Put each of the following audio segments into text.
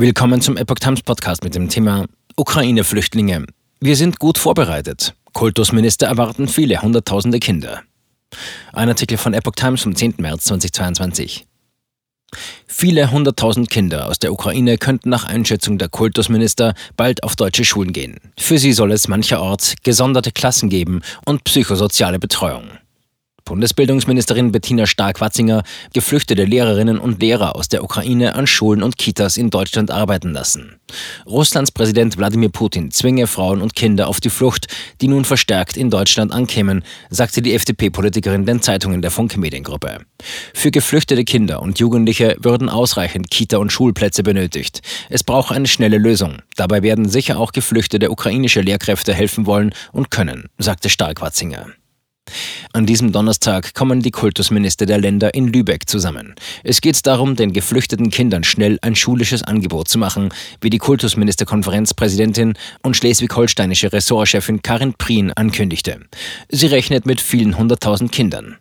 Willkommen zum Epoch Times Podcast mit dem Thema Ukraine-Flüchtlinge. Wir sind gut vorbereitet. Kultusminister erwarten viele hunderttausende Kinder. Ein Artikel von Epoch Times vom 10. März 2022. Viele hunderttausend Kinder aus der Ukraine könnten nach Einschätzung der Kultusminister bald auf deutsche Schulen gehen. Für sie soll es mancherorts gesonderte Klassen geben und psychosoziale Betreuung. Bundesbildungsministerin Bettina Stark-Watzinger geflüchtete Lehrerinnen und Lehrer aus der Ukraine an Schulen und Kitas in Deutschland arbeiten lassen. Russlands Präsident Wladimir Putin zwinge Frauen und Kinder auf die Flucht, die nun verstärkt in Deutschland ankämen, sagte die FDP-Politikerin den Zeitungen der Funke Mediengruppe. Für geflüchtete Kinder und Jugendliche würden ausreichend Kita- und Schulplätze benötigt. Es brauche eine schnelle Lösung. Dabei werden sicher auch geflüchtete ukrainische Lehrkräfte helfen wollen und können, sagte Stark-Watzinger. An diesem Donnerstag kommen die Kultusminister der Länder in Lübeck zusammen. Es geht darum, den geflüchteten Kindern schnell ein schulisches Angebot zu machen, wie die Kultusministerkonferenzpräsidentin und schleswig-holsteinische Ressortchefin Karin Prien ankündigte. Sie rechnet mit vielen hunderttausend Kindern.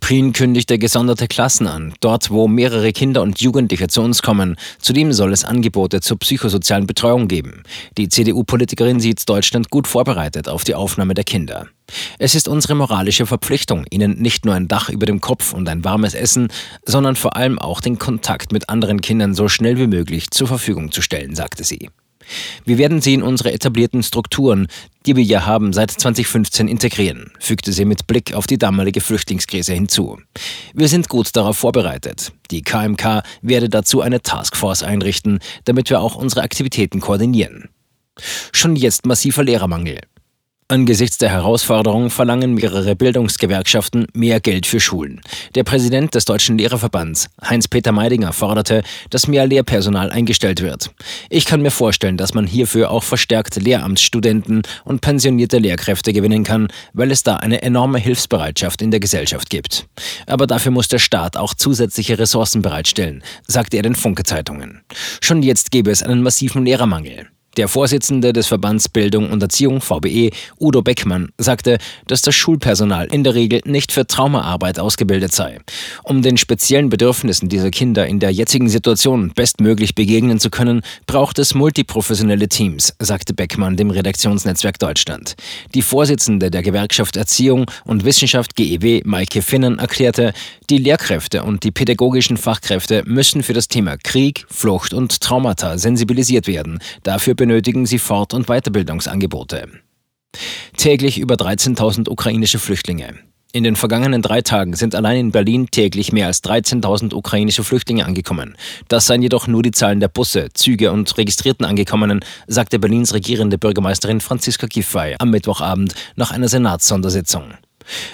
Prien kündigte gesonderte Klassen an, dort wo mehrere Kinder und Jugendliche zu uns kommen. Zudem soll es Angebote zur psychosozialen Betreuung geben. Die CDU-Politikerin sieht Deutschland gut vorbereitet auf die Aufnahme der Kinder. Es ist unsere moralische Verpflichtung, ihnen nicht nur ein Dach über dem Kopf und ein warmes Essen, sondern vor allem auch den Kontakt mit anderen Kindern so schnell wie möglich zur Verfügung zu stellen, sagte sie. Wir werden sie in unsere etablierten Strukturen, die wir ja haben, seit 2015 integrieren, fügte sie mit Blick auf die damalige Flüchtlingskrise hinzu. Wir sind gut darauf vorbereitet. Die KMK werde dazu eine Taskforce einrichten, damit wir auch unsere Aktivitäten koordinieren. Schon jetzt massiver Lehrermangel. Angesichts der Herausforderung verlangen mehrere Bildungsgewerkschaften mehr Geld für Schulen. Der Präsident des Deutschen Lehrerverbands, Heinz-Peter Meidinger, forderte, dass mehr Lehrpersonal eingestellt wird. Ich kann mir vorstellen, dass man hierfür auch verstärkt Lehramtsstudenten und pensionierte Lehrkräfte gewinnen kann, weil es da eine enorme Hilfsbereitschaft in der Gesellschaft gibt. Aber dafür muss der Staat auch zusätzliche Ressourcen bereitstellen, sagte er den Funke-Zeitungen. Schon jetzt gäbe es einen massiven Lehrermangel. Der Vorsitzende des Verbands Bildung und Erziehung VBE, Udo Beckmann, sagte, dass das Schulpersonal in der Regel nicht für Traumaarbeit ausgebildet sei. Um den speziellen Bedürfnissen dieser Kinder in der jetzigen Situation bestmöglich begegnen zu können, braucht es multiprofessionelle Teams, sagte Beckmann dem Redaktionsnetzwerk Deutschland. Die Vorsitzende der Gewerkschaft Erziehung und Wissenschaft GEW, Maike Finnen, erklärte, die Lehrkräfte und die pädagogischen Fachkräfte müssen für das Thema Krieg, Flucht und Traumata sensibilisiert werden. Dafür benötigen sie Fort- und Weiterbildungsangebote. Täglich über 13.000 ukrainische Flüchtlinge. In den vergangenen drei Tagen sind allein in Berlin täglich mehr als 13.000 ukrainische Flüchtlinge angekommen. Das seien jedoch nur die Zahlen der Busse, Züge und registrierten Angekommenen, sagte Berlins regierende Bürgermeisterin Franziska Giffey am Mittwochabend nach einer Senatssondersitzung.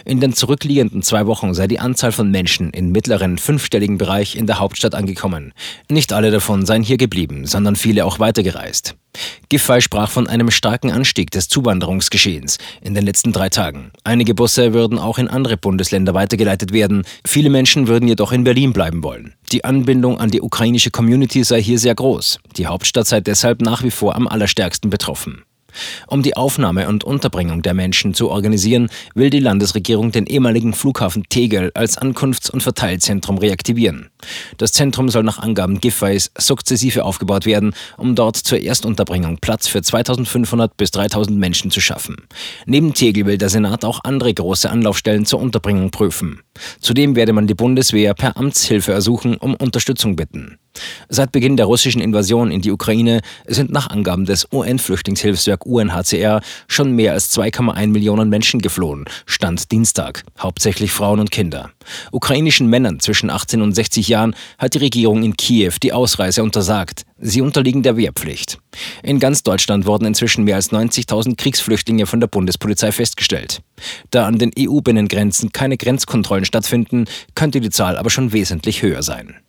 In den zurückliegenden zwei Wochen sei die Anzahl von Menschen im mittleren fünfstelligen Bereich in der Hauptstadt angekommen. Nicht alle davon seien hier geblieben, sondern viele auch weitergereist. Giffey sprach von einem starken Anstieg des Zuwanderungsgeschehens in den letzten drei Tagen. Einige Busse würden auch in andere Bundesländer weitergeleitet werden. Viele Menschen würden jedoch in Berlin bleiben wollen. Die Anbindung an die ukrainische Community sei hier sehr groß. Die Hauptstadt sei deshalb nach wie vor am allerstärksten betroffen. Um die Aufnahme und Unterbringung der Menschen zu organisieren, will die Landesregierung den ehemaligen Flughafen Tegel als Ankunfts- und Verteilzentrum reaktivieren. Das Zentrum soll nach Angaben Giffey's sukzessive aufgebaut werden, um dort zur Erstunterbringung Platz für 2500 bis 3000 Menschen zu schaffen. Neben Tegel will der Senat auch andere große Anlaufstellen zur Unterbringung prüfen. Zudem werde man die Bundeswehr per Amtshilfe ersuchen, um Unterstützung bitten. Seit Beginn der russischen Invasion in die Ukraine sind nach Angaben des UN-Flüchtlingshilfswerk UNHCR schon mehr als 2,1 Millionen Menschen geflohen, Stand Dienstag, hauptsächlich Frauen und Kinder. Ukrainischen Männern zwischen 18 und 60 Jahren hat die Regierung in Kiew die Ausreise untersagt. Sie unterliegen der Wehrpflicht. In ganz Deutschland wurden inzwischen mehr als 90.000 Kriegsflüchtlinge von der Bundespolizei festgestellt. Da an den EU-Binnengrenzen keine Grenzkontrollen stattfinden, könnte die Zahl aber schon wesentlich höher sein.